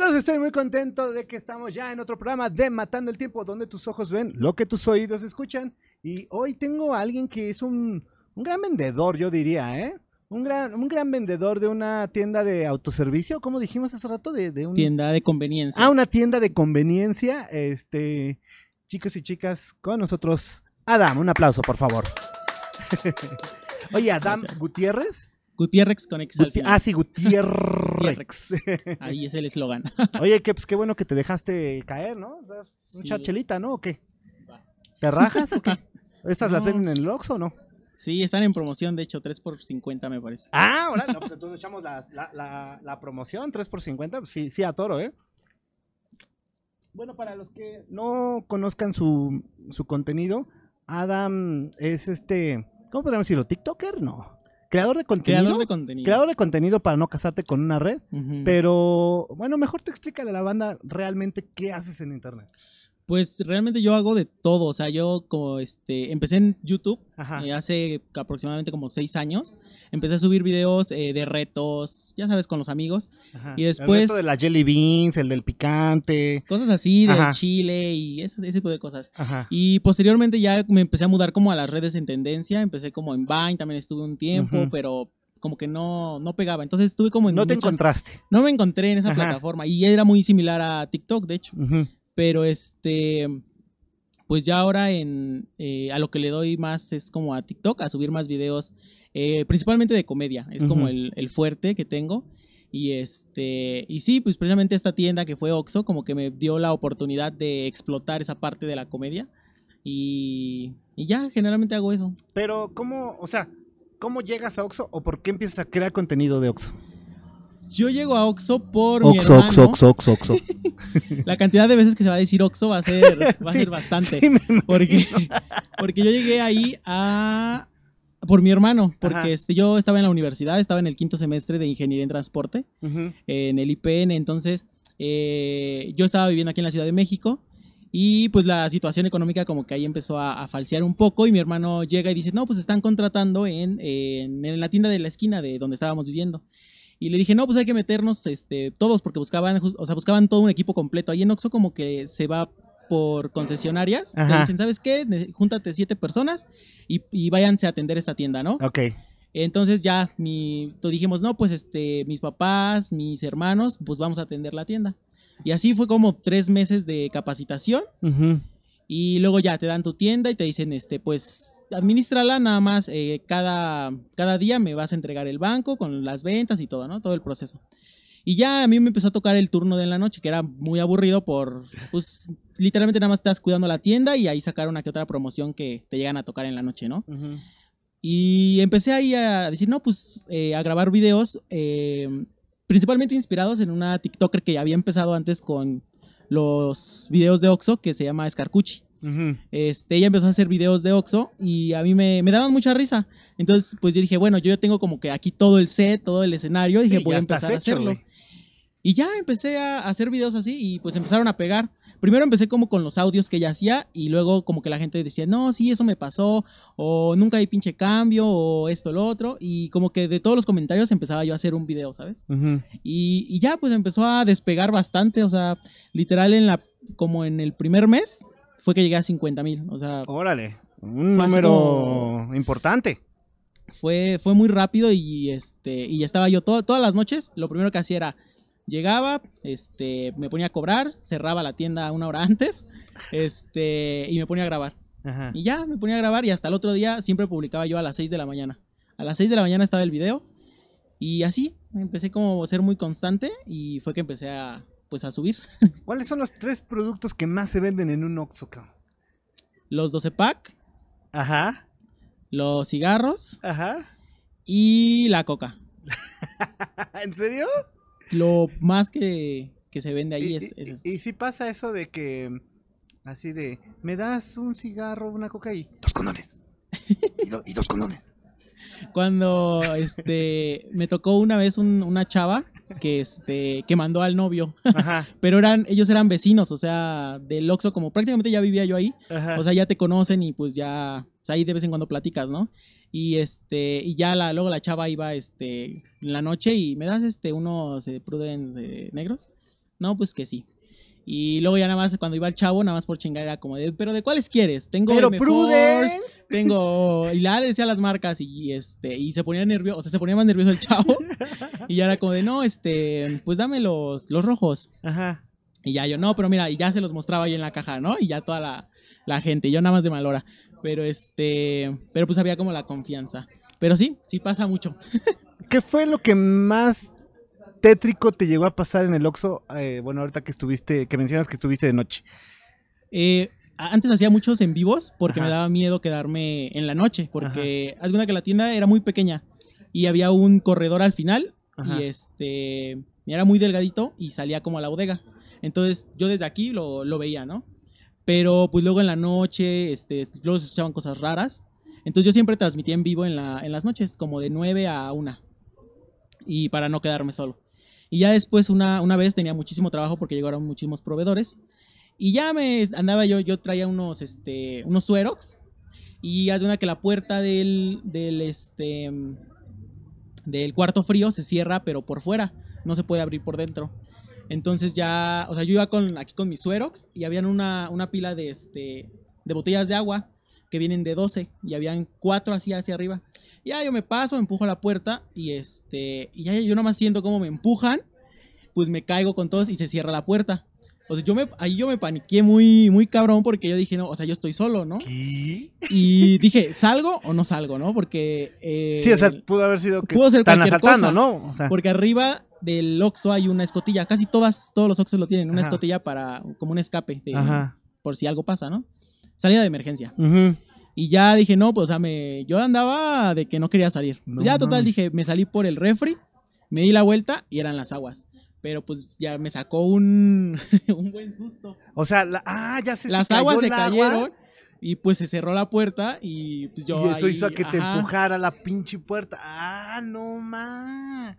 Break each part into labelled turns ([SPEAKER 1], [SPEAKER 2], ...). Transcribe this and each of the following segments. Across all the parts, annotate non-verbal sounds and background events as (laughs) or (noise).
[SPEAKER 1] Chicos, estoy muy contento de que estamos ya en otro programa de Matando el Tiempo, donde tus ojos ven lo que tus oídos escuchan. Y hoy tengo a alguien que es un, un gran vendedor, yo diría, ¿eh? Un gran, un gran vendedor de una tienda de autoservicio, como dijimos hace rato, de, de un...
[SPEAKER 2] Tienda de conveniencia.
[SPEAKER 1] Ah, una tienda de conveniencia. Este, chicos y chicas, con nosotros, Adam, un aplauso, por favor. (laughs) Oye, Adam
[SPEAKER 2] Gracias.
[SPEAKER 1] Gutiérrez.
[SPEAKER 2] Gutiérrez con X al
[SPEAKER 1] Guti-
[SPEAKER 2] final.
[SPEAKER 1] ah, sí, Gutiérrez. (laughs)
[SPEAKER 2] Ahí es el eslogan. (laughs)
[SPEAKER 1] Oye, que, pues, qué bueno que te dejaste caer, ¿no? Mucha
[SPEAKER 2] Sí.
[SPEAKER 1] chelita, ¿no? ¿O qué?
[SPEAKER 2] Va.
[SPEAKER 1] ¿Te rajas o qué? (laughs) ¿Estas las venden en el Oxxo o no?
[SPEAKER 2] Sí, están en promoción, de hecho, 3 por 50 me parece.
[SPEAKER 1] Ah, ahora no, pues entonces echamos la, la, la, la promoción, 3 por 50, pues sí, sí a toro, ¿eh? Bueno, para los que no conozcan su, su contenido, Adam es este, ¿cómo podríamos decirlo? ¿TikToker? No. ¿Creador de contenido?
[SPEAKER 2] Creador de contenido.
[SPEAKER 1] Creador de contenido para no casarte con una red, pero bueno, mejor te explícale a la banda realmente qué haces en internet.
[SPEAKER 2] Pues realmente yo hago de todo, o sea, yo como este, empecé en YouTube eh, hace aproximadamente como 6 años. Empecé a subir videos eh, de retos, ya sabes, con los amigos.
[SPEAKER 1] Ajá.
[SPEAKER 2] y después-
[SPEAKER 1] El reto de las jelly beans, el del picante.
[SPEAKER 2] Cosas así, del
[SPEAKER 1] Ajá.
[SPEAKER 2] chile y ese, ese tipo de cosas.
[SPEAKER 1] Ajá.
[SPEAKER 2] Y posteriormente ya me empecé a mudar como a las redes en tendencia. Empecé como en Vine, también estuve un tiempo, pero como que no, no pegaba. Entonces estuve como en
[SPEAKER 1] No te
[SPEAKER 2] muchas-
[SPEAKER 1] encontraste.
[SPEAKER 2] No me encontré en esa
[SPEAKER 1] Ajá.
[SPEAKER 2] plataforma y era muy similar a TikTok, de hecho. Pero este, pues ya ahora en, eh, a lo que le doy más es como a TikTok, a subir más videos, eh, principalmente de comedia. Es como el fuerte que tengo. Y este, y sí, pues precisamente esta tienda que fue Oxxo, como que me dio la oportunidad de explotar esa parte de la comedia. Y, y ya, generalmente hago eso.
[SPEAKER 1] Pero, ¿cómo, o sea, cómo llegas a Oxxo o por qué empiezas a crear contenido de Oxxo?
[SPEAKER 2] Yo llego a Oxxo por mi hermano.
[SPEAKER 1] Oxxo, Oxxo. (laughs)
[SPEAKER 2] La cantidad de veces que se va a decir Oxxo va a ser, va a (laughs)
[SPEAKER 1] Sí,
[SPEAKER 2] ser bastante.
[SPEAKER 1] Sí.
[SPEAKER 2] Porque, porque yo llegué ahí a por mi hermano, porque
[SPEAKER 1] Ajá.
[SPEAKER 2] este, yo estaba en la universidad, estaba en el quinto semestre de ingeniería en transporte, en el IPN, entonces eh, yo estaba viviendo aquí en la Ciudad de México y pues la situación económica como que ahí empezó a, a falsear un poco y mi hermano llega y dice, no, pues están contratando en, en, en la tienda de la esquina de donde estábamos viviendo. Y le dije, no, pues hay que meternos este, todos porque buscaban, o sea, buscaban todo un equipo completo. Ahí en Oxxo como que se va por concesionarias. Te dicen, ¿sabes qué? Júntate siete personas y, y váyanse a atender esta tienda, ¿no?
[SPEAKER 1] Ok.
[SPEAKER 2] Entonces ya mi, dijimos, no, pues este, mis papás, mis hermanos, pues vamos a atender la tienda. Y así fue como tres meses de capacitación
[SPEAKER 1] Ujú.
[SPEAKER 2] Y luego ya te dan tu tienda y te dicen, este, pues administrala nada más, eh, cada, cada día me vas a entregar el banco con las ventas y todo, ¿no? Todo el proceso. Y ya a mí me empezó a tocar el turno de la noche, que era muy aburrido por, pues, literalmente nada más estás cuidando la tienda y ahí sacar una que otra promoción que te llegan a tocar en la noche, ¿no? Y empecé ahí a decir, no, pues eh, a grabar videos, eh, principalmente inspirados en una TikToker que había empezado antes con los videos de Oxo, que se llama Scarcucci.
[SPEAKER 1] Ujú.
[SPEAKER 2] Este, ella empezó a hacer videos de Oxo y a mí me, me daban mucha risa. Entonces, pues yo dije, bueno, yo tengo como que aquí todo el set, todo el escenario, dije,
[SPEAKER 1] Sí,
[SPEAKER 2] voy
[SPEAKER 1] ya
[SPEAKER 2] a empezar a hacerlo. Y ya empecé a hacer videos así y pues empezaron a pegar. Primero empecé como con los audios que ella hacía y luego como que la gente decía, no, sí, eso me pasó, o nunca hay pinche cambio, o esto, lo otro. Y como que de todos los comentarios empezaba yo a hacer un video, ¿sabes? Y, y ya pues empezó a despegar bastante, o sea, literal en la, como en el primer mes fue que llegué a 50 mil, o sea,
[SPEAKER 1] Órale. Un número
[SPEAKER 2] como-
[SPEAKER 1] importante.
[SPEAKER 2] fue, fue muy rápido y este y estaba yo todo- todas las noches. Lo primero que hacía era llegaba, este, me ponía a cobrar, cerraba la tienda una hora antes, este, y me ponía a grabar.
[SPEAKER 1] Ajá.
[SPEAKER 2] Y ya me ponía a grabar y hasta el otro día siempre publicaba yo a las 6 de la mañana. A las 6 de la mañana estaba el video y así empecé como a ser muy constante y fue que empecé a pues a subir (laughs)
[SPEAKER 1] ¿Cuáles son los tres productos que más se venden en un Oxxo?
[SPEAKER 2] los 12 pack,
[SPEAKER 1] Ajá.
[SPEAKER 2] los cigarros
[SPEAKER 1] Ajá.
[SPEAKER 2] y la coca. (laughs)
[SPEAKER 1] ¿En serio?
[SPEAKER 2] Lo más que, que se vende ahí
[SPEAKER 1] y,
[SPEAKER 2] es, es
[SPEAKER 1] y- y si pasa eso de que así de me das un cigarro, una coca y dos condones. y, do- y dos condones.
[SPEAKER 2] Cuando este me tocó una vez un- una chava que este que mandó al novio,
[SPEAKER 1] Ajá. (laughs)
[SPEAKER 2] pero eran ellos eran vecinos, o sea, del Oxxo como prácticamente ya vivía yo ahí,
[SPEAKER 1] Ajá.
[SPEAKER 2] o sea, ya te conocen y pues ya o sea, ahí de vez en cuando platicas, ¿no? Y este y ya la luego la chava iba este en la noche y me das este unos eh, Prudence eh, negros No, pues que sí. Y luego ya nada más cuando iba el chavo, nada más por chingar era como de, pero ¿de cuáles quieres? Tengo
[SPEAKER 1] Pero Prudence.
[SPEAKER 2] Tengo y la decía las marcas y este y se ponía nervioso, o sea, se ponía más nervioso el chavo (laughs) y ya era como de, "No, este, pues dame los los rojos."
[SPEAKER 1] Ajá.
[SPEAKER 2] Y ya yo, "No, pero mira, y ya se los mostraba ahí en la caja, ¿no? Y ya toda la la gente, yo nada más de mal hora. Pero este, pero pues había como la confianza. Pero sí, sí pasa mucho. (laughs)
[SPEAKER 1] ¿Qué fue lo que más tétrico te llegó a pasar en el Oxxo? Eh, bueno, ahorita que estuviste, que mencionas que estuviste de noche.
[SPEAKER 2] Eh, antes hacía muchos en vivos porque
[SPEAKER 1] Ajá.
[SPEAKER 2] me daba miedo quedarme en la noche. Porque haz cuenta que la tienda era muy pequeña y había un corredor al final
[SPEAKER 1] Ajá.
[SPEAKER 2] y este era muy delgadito y salía como a la bodega. Entonces yo desde aquí lo, lo veía, ¿no? Pero pues luego en la noche, este, luego se escuchaban cosas raras. Entonces yo siempre transmitía en vivo en, la, en las noches, como de 9 a 1. Y para no quedarme solo. Y ya después una, una vez tenía muchísimo trabajo porque llegaron muchísimos proveedores. Y ya me andaba yo, yo traía unos, este, unos suerox. Y haz de una que la puerta del, del, este, del cuarto frío se cierra, pero por fuera. No se puede abrir por dentro. Entonces ya, o sea, yo iba con, aquí con mis suerox y habían una, una pila de, este, de botellas de agua que vienen de 12 y habían cuatro así hacia arriba. Ya yo me paso, empujo la puerta y este, y ya yo nomás siento cómo me empujan, pues me caigo con todos y se cierra la puerta. O sea, yo me, ahí yo me paniqué muy, muy cabrón porque yo dije, no, o sea, yo estoy solo, ¿no?
[SPEAKER 1] ¿Qué?
[SPEAKER 2] Y dije, ¿salgo o no salgo, no? Porque... eh,
[SPEAKER 1] Sí, o sea, pudo haber sido que
[SPEAKER 2] pudo ser
[SPEAKER 1] están
[SPEAKER 2] cualquier
[SPEAKER 1] asaltando,
[SPEAKER 2] cosa.
[SPEAKER 1] ¿no? O sea,
[SPEAKER 2] porque arriba del Oxxo hay una escotilla, casi todas, todos los Oxxos lo tienen, una
[SPEAKER 1] Ajá.
[SPEAKER 2] escotilla para, como un escape, de-
[SPEAKER 1] Ajá.
[SPEAKER 2] por si algo pasa, ¿no? Salida de emergencia.
[SPEAKER 1] Ujú.
[SPEAKER 2] Y ya dije, no, pues, o sea, me, yo andaba de que no quería salir.
[SPEAKER 1] No
[SPEAKER 2] ya, total,
[SPEAKER 1] mames.
[SPEAKER 2] dije, me salí por el refri, me di la vuelta y eran las aguas. Pero pues ya me sacó un, (laughs) un buen susto.
[SPEAKER 1] O sea, la- ah, ya se se
[SPEAKER 2] Las
[SPEAKER 1] cayó
[SPEAKER 2] aguas se
[SPEAKER 1] agua,
[SPEAKER 2] cayeron y pues se cerró la puerta y pues yo
[SPEAKER 1] y eso
[SPEAKER 2] ahí,
[SPEAKER 1] hizo a que te empujara la pinche puerta. Ah, no más.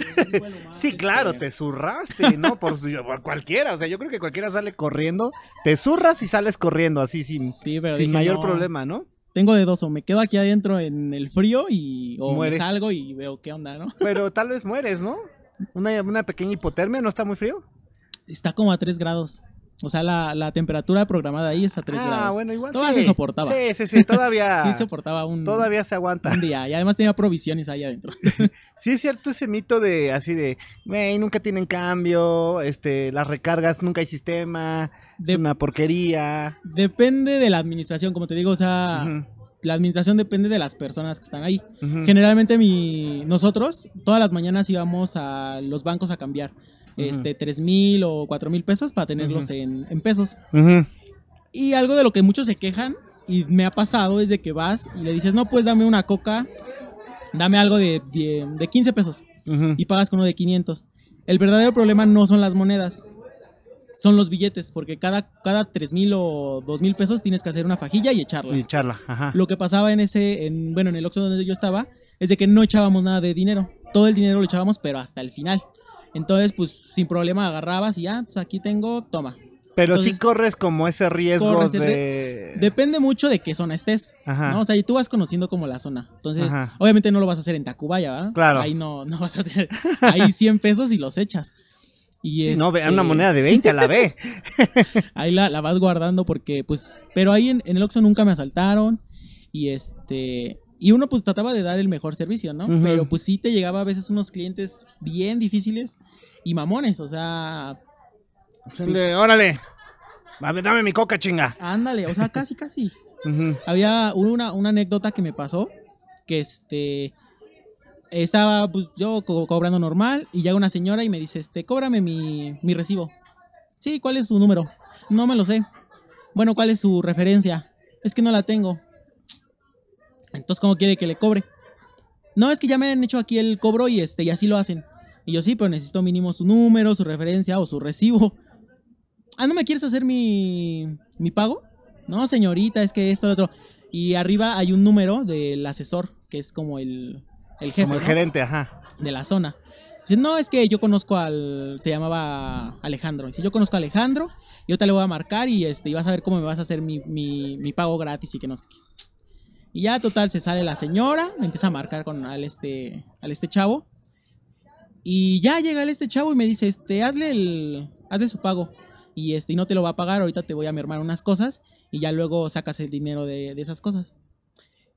[SPEAKER 2] Sí
[SPEAKER 1] Sí, claro,
[SPEAKER 2] este,
[SPEAKER 1] te zurraste, ¿no? Por su- cualquiera, o sea, yo creo que cualquiera sale corriendo, te zurras y sales corriendo así sin,
[SPEAKER 2] Sí, pero
[SPEAKER 1] sin
[SPEAKER 2] dije,
[SPEAKER 1] mayor
[SPEAKER 2] no,
[SPEAKER 1] problema, ¿no?
[SPEAKER 2] Tengo de dos, o me quedo aquí adentro en el frío y o
[SPEAKER 1] Mueres.
[SPEAKER 2] me salgo y veo qué onda, ¿no?
[SPEAKER 1] Pero tal vez mueres, ¿no? Una, una pequeña hipotermia, ¿no está muy frío?
[SPEAKER 2] Está como a 3 grados. O sea, la, la temperatura programada ahí es a 3
[SPEAKER 1] ah,
[SPEAKER 2] grados.
[SPEAKER 1] bueno, igual
[SPEAKER 2] Todavía
[SPEAKER 1] sí.
[SPEAKER 2] se soportaba.
[SPEAKER 1] Sí, sí, sí, todavía, (laughs)
[SPEAKER 2] Sí soportaba un,
[SPEAKER 1] todavía se aguanta.
[SPEAKER 2] un día. Y además tenía provisiones ahí adentro. (laughs)
[SPEAKER 1] Sí es cierto ese mito de así de, güey, nunca tienen cambio, este, las recargas, nunca hay sistema,
[SPEAKER 2] De-
[SPEAKER 1] es una porquería.
[SPEAKER 2] Depende de la administración, como te digo, o sea, la administración depende de las personas que están ahí. Generalmente mi, nosotros todas las mañanas íbamos a los bancos a cambiar
[SPEAKER 1] Ujú.
[SPEAKER 2] este tres mil o cuatro mil pesos para tenerlos
[SPEAKER 1] Ujú.
[SPEAKER 2] en, en pesos.
[SPEAKER 1] Ujú.
[SPEAKER 2] Y algo de lo que muchos se quejan y me ha pasado es de que vas y le dices, no, pues dame una coca, dame algo de, de, de 15 pesos y pagas con uno de 500. El verdadero problema no son las monedas, son los billetes, porque cada, cada 3 mil o 2 mil pesos tienes que hacer una fajilla y echarla.
[SPEAKER 1] Y charla, ajá.
[SPEAKER 2] Lo que pasaba en ese, en, bueno, en el Oxxo donde yo estaba, es de que no echábamos nada de dinero. Todo el dinero lo echábamos, pero hasta el final. Entonces, pues, sin problema agarrabas y ya, pues aquí tengo, toma.
[SPEAKER 1] Pero sí
[SPEAKER 2] entonces,
[SPEAKER 1] corres como ese riesgo de...
[SPEAKER 2] Depende mucho de qué zona estés,
[SPEAKER 1] Ajá.
[SPEAKER 2] ¿no? O sea, y tú vas conociendo como la zona. Entonces,
[SPEAKER 1] Ajá.
[SPEAKER 2] obviamente no lo vas a hacer en Tacubaya, ¿verdad?
[SPEAKER 1] Claro.
[SPEAKER 2] Ahí no, no vas a tener, ahí 100 pesos y los echas. Y
[SPEAKER 1] Sí, no, ve-
[SPEAKER 2] este,
[SPEAKER 1] una moneda de 20 a la ve. (laughs)
[SPEAKER 2] ahí la, la vas guardando porque, pues, pero ahí en, en el Oxxo nunca me asaltaron y este, y uno pues trataba de dar el mejor servicio, ¿no? Pero pues sí te llegaba a veces unos clientes bien difíciles y mamones, o sea,
[SPEAKER 1] Órale, órale. Dame mi coca, chinga.
[SPEAKER 2] ándale, o sea, casi, casi. (laughs) Había una, una anécdota que me pasó, que este, estaba pues yo co- cobrando normal y llega una señora y me dice, este, cóbrame mi, mi recibo. Sí, ¿cuál es su número? No me lo sé. Bueno, ¿cuál es su referencia? Es que no la tengo. Entonces, ¿cómo quiere que le cobre? No, es que ya me han hecho aquí el cobro y este, y así lo hacen. Y yo sí, pero necesito mínimo su número, su referencia o su recibo. Ah, ¿no me quieres hacer mi, mi pago? No, señorita, es que esto, lo otro. Y arriba hay un número del asesor, que es como el, el jefe
[SPEAKER 1] Como el
[SPEAKER 2] ¿no?
[SPEAKER 1] gerente, ajá.
[SPEAKER 2] de la zona. Dice, no, es que yo conozco al. Se llamaba Alejandro. Dice, yo conozco a Alejandro, yo te le voy a marcar y este, y vas a ver cómo me vas a hacer mi, mi, mi pago gratis y que no sé qué. Y ya, total, se sale la señora, me empieza a marcar con al este, al este chavo. Y ya llega el este chavo y me dice, este, hazle el, haz de su pago. Y este, y no te lo va a pagar, ahorita te voy a mermar unas cosas y ya luego sacas el dinero de, de esas cosas.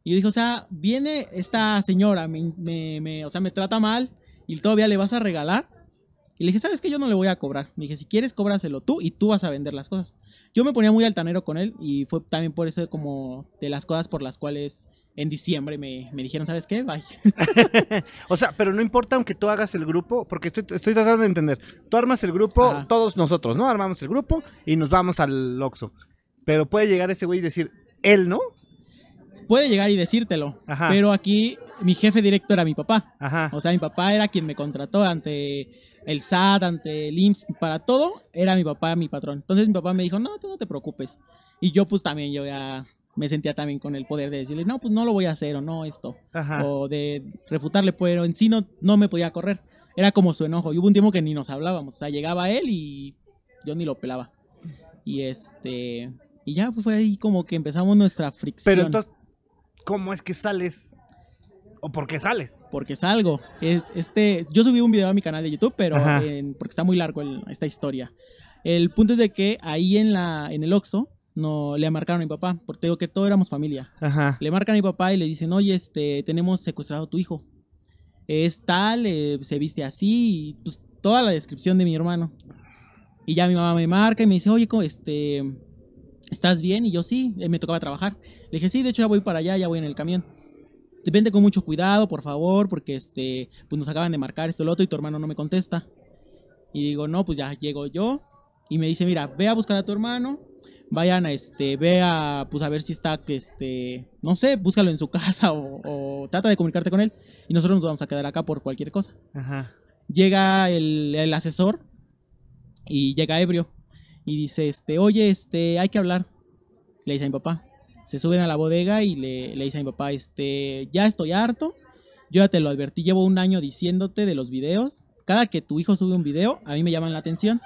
[SPEAKER 2] Y yo dije, o sea, viene esta señora, me, me- me- o sea, me trata mal y todavía le vas a regalar. Y le dije, ¿sabes qué? Yo no le voy a cobrar. Me dije, si quieres, cóbraselo tú y tú vas a vender las cosas. Yo me ponía muy altanero con él y fue también por eso como de las cosas por las cuales en diciembre me, me dijeron, ¿sabes qué? Bye. (laughs)
[SPEAKER 1] O sea, pero no importa aunque tú hagas el grupo, porque estoy, estoy tratando de entender. Tú armas el grupo,
[SPEAKER 2] Ajá.
[SPEAKER 1] todos nosotros, ¿no? Armamos el grupo y nos vamos al Oxxo. Pero puede llegar ese güey y decir, él, ¿no?
[SPEAKER 2] Puede llegar y decírtelo,
[SPEAKER 1] Ajá.
[SPEAKER 2] pero aquí mi jefe directo era mi papá.
[SPEAKER 1] Ajá.
[SPEAKER 2] O sea, mi papá era quien me contrató ante el SAT, ante el IMSS, para todo, era mi papá mi patrón. Entonces mi papá me dijo, no, tú no te preocupes. Y yo pues también, yo ya me sentía también con el poder de decirle, no, pues no lo voy a hacer o no esto.
[SPEAKER 1] Ajá.
[SPEAKER 2] O de refutarle, pero en sí no, no me podía correr. Era como su enojo. Y hubo un tiempo que ni nos hablábamos. O sea, llegaba él y yo ni lo pelaba. Y este... Y ya pues fue ahí como que empezamos nuestra fricción.
[SPEAKER 1] Pero entonces, ¿cómo es que sales? ¿O por qué sales?
[SPEAKER 2] porque salgo. Eh, Este, yo subí un video a mi canal de YouTube, pero en- porque está muy largo el- esta historia. El punto es de que ahí en la en el Oxxo no le marcaron a mi papá, porque te digo que todos éramos familia.
[SPEAKER 1] Ajá.
[SPEAKER 2] Le marcan a mi papá y le dicen, "Oye, este, tenemos secuestrado a tu hijo. Es tal, eh, se viste así, y, pues, toda la descripción de mi hermano." Y ya mi mamá me marca y me dice, "Oye, este, ¿estás bien?" Y yo, "Sí, eh, me tocaba trabajar." Le dije, "Sí, de hecho ya voy para allá, ya voy en el camión." Vente con mucho cuidado, por favor, porque este, pues nos acaban de marcar esto y lo otro y tu hermano no me contesta. Y digo, no, pues ya llego yo. Y me dice, mira, ve a buscar a tu hermano. Vayan a este, ve a, pues a ver si está, que este, no sé, búscalo en su (laughs) casa o, o trata de comunicarte con él. Y nosotros nos vamos a quedar acá por cualquier cosa.
[SPEAKER 1] Ajá.
[SPEAKER 2] Llega el, el asesor y llega ebrio. Y dice, este, oye, este, hay que hablar. Le dice a mi papá. Se suben a la bodega y le, le dice a mi papá, este, ya estoy harto. Yo ya te lo advertí, llevo un año diciéndote de los videos. Cada que tu hijo sube un video, a mí me llaman la atención.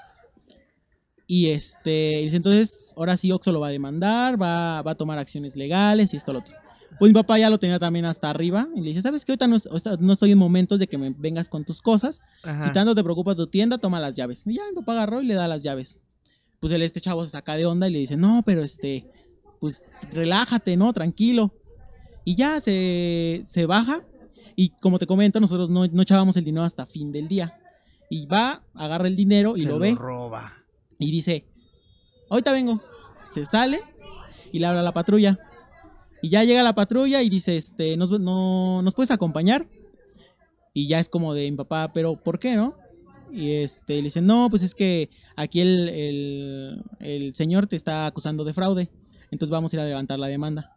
[SPEAKER 2] Y este, dice, entonces, ahora sí Oxo lo va a demandar, va, va a tomar acciones legales y esto lo otro. Pues mi papá ya lo tenía también hasta arriba y le dice, ¿sabes qué? Ahorita no, ahorita no estoy en momentos de que me vengas con tus cosas.
[SPEAKER 1] Ajá.
[SPEAKER 2] Si tanto te preocupa tu tienda, toma las llaves. Y ya mi papá agarró y le da las llaves. Pues el, este chavo se saca de onda y le dice, no, pero este, pues relájate, ¿no? Tranquilo. Y ya se, se baja. Y como te comento, nosotros no, no echábamos el dinero hasta fin del día. Y va, agarra el dinero y
[SPEAKER 1] Se
[SPEAKER 2] lo ve.
[SPEAKER 1] roba.
[SPEAKER 2] Y dice, ahorita vengo. Se sale y le habla a la patrulla. Y ya llega la patrulla y dice, este, ¿nos, no, ¿nos puedes acompañar? Y ya es como de mi papá, pero ¿por qué no? Y este, le dice, no, pues es que aquí el, el, el señor te está acusando de fraude. Entonces vamos a ir a levantar la demanda.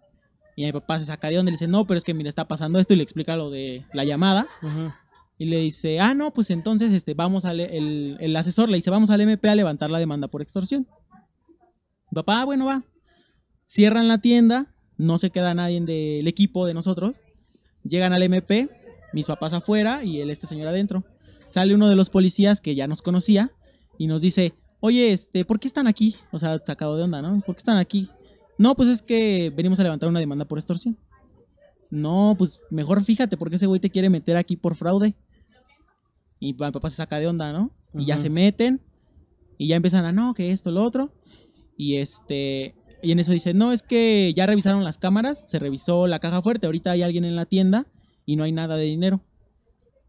[SPEAKER 2] Y mi papá se saca de onda y le dice, no, pero es que mira, está pasando esto y le explica lo de la llamada. Y le dice, ah, no, pues entonces este, vamos al, el, el asesor le dice, vamos al MP a levantar la demanda por extorsión. Mi Papá, "Ah, bueno, va. Cierran la tienda, no se queda nadie del equipo de nosotros. Llegan al MP, mis papás afuera y el, este señor adentro. Sale uno de los policías que ya nos conocía y nos dice, oye, este, ¿por qué están aquí? O sea, sacado de onda, ¿no? ¿Por qué están aquí? No, pues es que venimos a levantar una demanda por extorsión. No, pues mejor fíjate porque ese güey te quiere meter aquí por fraude. Y mi papá se saca de onda, ¿no? Y ya se meten. Y ya empiezan a, no, que esto, lo otro. Y este. Y en eso dice, no, es que ya revisaron las cámaras, se revisó la caja fuerte, ahorita hay alguien en la tienda y no hay nada de dinero.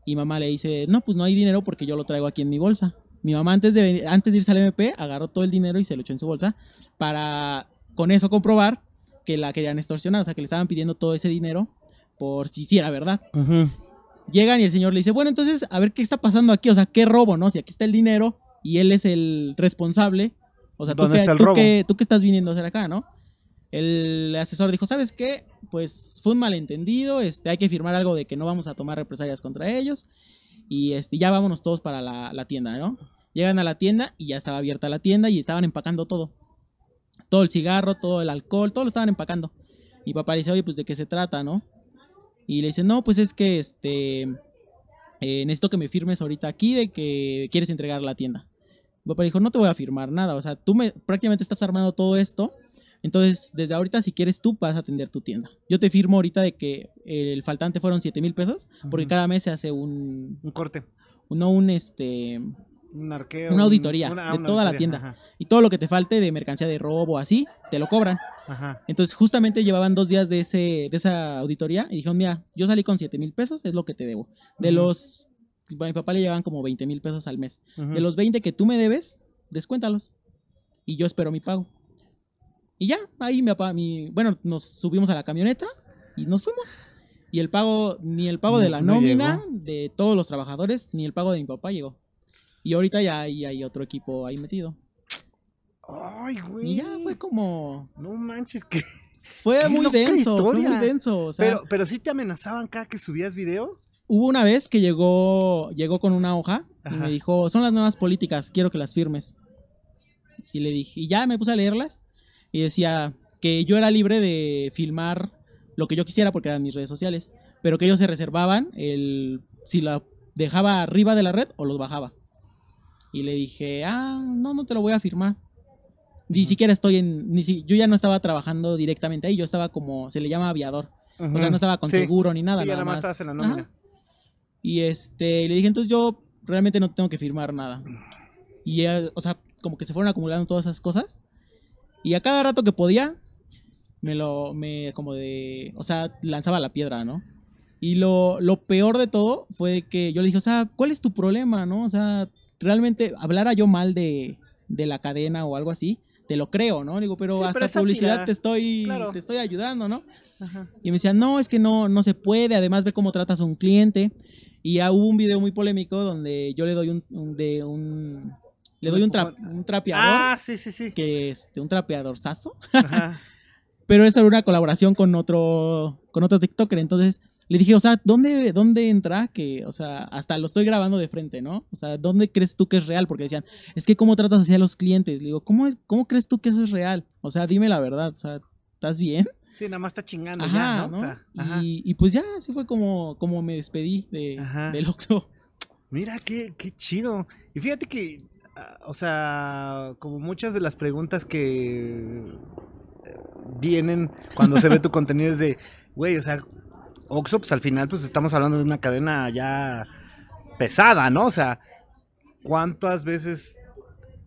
[SPEAKER 2] Y mamá le dice, no, pues no hay dinero porque yo lo traigo aquí en mi bolsa. Mi mamá antes de, antes de irse al MP agarró todo el dinero y se lo echó en su bolsa para con eso comprobar que la querían extorsionar, o sea, que le estaban pidiendo todo ese dinero por si sí era verdad.
[SPEAKER 1] Ajá.
[SPEAKER 2] Llegan y el señor le dice, bueno, entonces, a ver qué está pasando aquí, o sea, qué robo, ¿no? Si aquí está el dinero y él es el responsable, o sea, ¿tú,
[SPEAKER 1] ¿Dónde
[SPEAKER 2] qué,
[SPEAKER 1] está el
[SPEAKER 2] tú,
[SPEAKER 1] robo?
[SPEAKER 2] qué, tú qué estás viniendo a hacer acá, ¿no? El asesor dijo, ¿sabes qué? Pues fue un malentendido, este, hay que firmar algo de que no vamos a tomar represalias contra ellos y este, ya vámonos todos para la, la tienda, ¿no? Llegan a la tienda y ya estaba abierta la tienda y estaban empacando todo. Todo el cigarro, todo el alcohol, todo lo estaban empacando. Mi papá dice, oye, pues de qué se trata, ¿no? Y le dice, no, pues es que este eh, necesito que me firmes ahorita aquí de que quieres entregar la tienda. Mi papá dijo, no te voy a firmar nada, o sea, tú me prácticamente estás armando todo esto, entonces desde ahorita si quieres tú vas a atender tu tienda. Yo te firmo ahorita de que el faltante fueron 7 mil pesos, porque cada mes se hace un,
[SPEAKER 1] Un corte.
[SPEAKER 2] no un este,
[SPEAKER 1] Un arqueo.
[SPEAKER 2] Una
[SPEAKER 1] un-
[SPEAKER 2] auditoría
[SPEAKER 1] una-
[SPEAKER 2] de
[SPEAKER 1] una
[SPEAKER 2] toda la tienda. y todo lo que te falte de mercancía de robo, así, te lo cobran.
[SPEAKER 1] Ajá.
[SPEAKER 2] Entonces, justamente llevaban dos días de, ese, de esa auditoría y dijeron, mira, yo salí con 7 mil pesos, es lo que te debo. De los... A mi papá le llevaban como 20 mil pesos al mes. De los 20 que tú me debes, descuéntalos. Y yo espero mi pago. Y ya, ahí mi papá, mi, bueno, nos subimos a la camioneta y nos fuimos. Y el pago, ni el pago de la
[SPEAKER 1] no
[SPEAKER 2] nómina
[SPEAKER 1] llegó.
[SPEAKER 2] de todos los trabajadores, ni el pago de mi papá llegó. Y ahorita ya hay, hay otro equipo ahí metido.
[SPEAKER 1] Ay, güey.
[SPEAKER 2] Y ya fue como...
[SPEAKER 1] No manches, que.
[SPEAKER 2] Fue muy denso, fue muy denso. O sea,
[SPEAKER 1] Pero, pero sí te amenazaban cada que subías video.
[SPEAKER 2] hubo una vez que llegó, llegó con una hoja y me dijo, son las nuevas políticas, quiero que las firmes. Y le dije, y ya me puse a leerlas y decía que yo era libre de filmar lo que yo quisiera porque eran mis redes sociales, pero que ellos se reservaban el si la dejaba arriba de la red o los bajaba. Y le dije, ah, no, no te lo voy a firmar. Ni
[SPEAKER 1] Ujú.
[SPEAKER 2] siquiera estoy en, ni si, yo ya no estaba trabajando directamente ahí, yo estaba como, se le llama aviador. O sea, no estaba con
[SPEAKER 1] Sí.
[SPEAKER 2] seguro ni nada.
[SPEAKER 1] Sí,
[SPEAKER 2] nada
[SPEAKER 1] más estabas en la
[SPEAKER 2] Ajá.
[SPEAKER 1] nómina.
[SPEAKER 2] Y este, le dije, entonces yo realmente no tengo que firmar nada. Y, o sea, como que se fueron acumulando todas esas cosas. Y a cada rato que podía, me lo, me, como de, o sea, lanzaba la piedra, ¿no? Y lo, lo peor de todo fue que yo le dije, o sea, ¿cuál es tu problema, no? O sea, realmente hablara yo mal de, de la cadena o algo así, te lo creo, ¿no? Digo, pero
[SPEAKER 1] Sí,
[SPEAKER 2] hasta
[SPEAKER 1] pero
[SPEAKER 2] publicidad te estoy,
[SPEAKER 1] Claro.
[SPEAKER 2] te estoy ayudando, ¿no?
[SPEAKER 1] Ajá.
[SPEAKER 2] Y me decían, no, es que no, no se puede, además ve cómo tratas a un cliente. Y ya hubo un video muy polémico donde yo le doy un, un- de un le doy un, tra- un trapeador,
[SPEAKER 1] Ah, sí, sí, sí.
[SPEAKER 2] que este, un trapeador sazo,
[SPEAKER 1] Ajá. (laughs)
[SPEAKER 2] pero esa era una colaboración con otro, con otro TikToker, entonces le dije, o sea, ¿dónde, ¿dónde entra? Que, o sea, hasta lo estoy grabando de frente, ¿no? O sea, ¿dónde crees tú que es real? Porque decían, es que cómo tratas así a los clientes. Le digo, ¿cómo, es, ¿cómo crees tú que eso es real? O sea, dime la verdad, o sea, ¿estás bien?
[SPEAKER 1] Sí, nada más está chingando
[SPEAKER 2] Ajá,
[SPEAKER 1] ya, ¿no?
[SPEAKER 2] ¿no?
[SPEAKER 1] O sea, ajá.
[SPEAKER 2] y, y pues ya, así fue como, como me despedí de,
[SPEAKER 1] Ajá.
[SPEAKER 2] del Oxxo.
[SPEAKER 1] Mira, qué, qué chido. Y fíjate que, ah, o sea, como muchas de las preguntas que eh, vienen cuando se ve tu contenido es de, güey, o sea, Oxxo, pues al final, pues estamos hablando de una cadena ya pesada, ¿no? O sea, ¿cuántas veces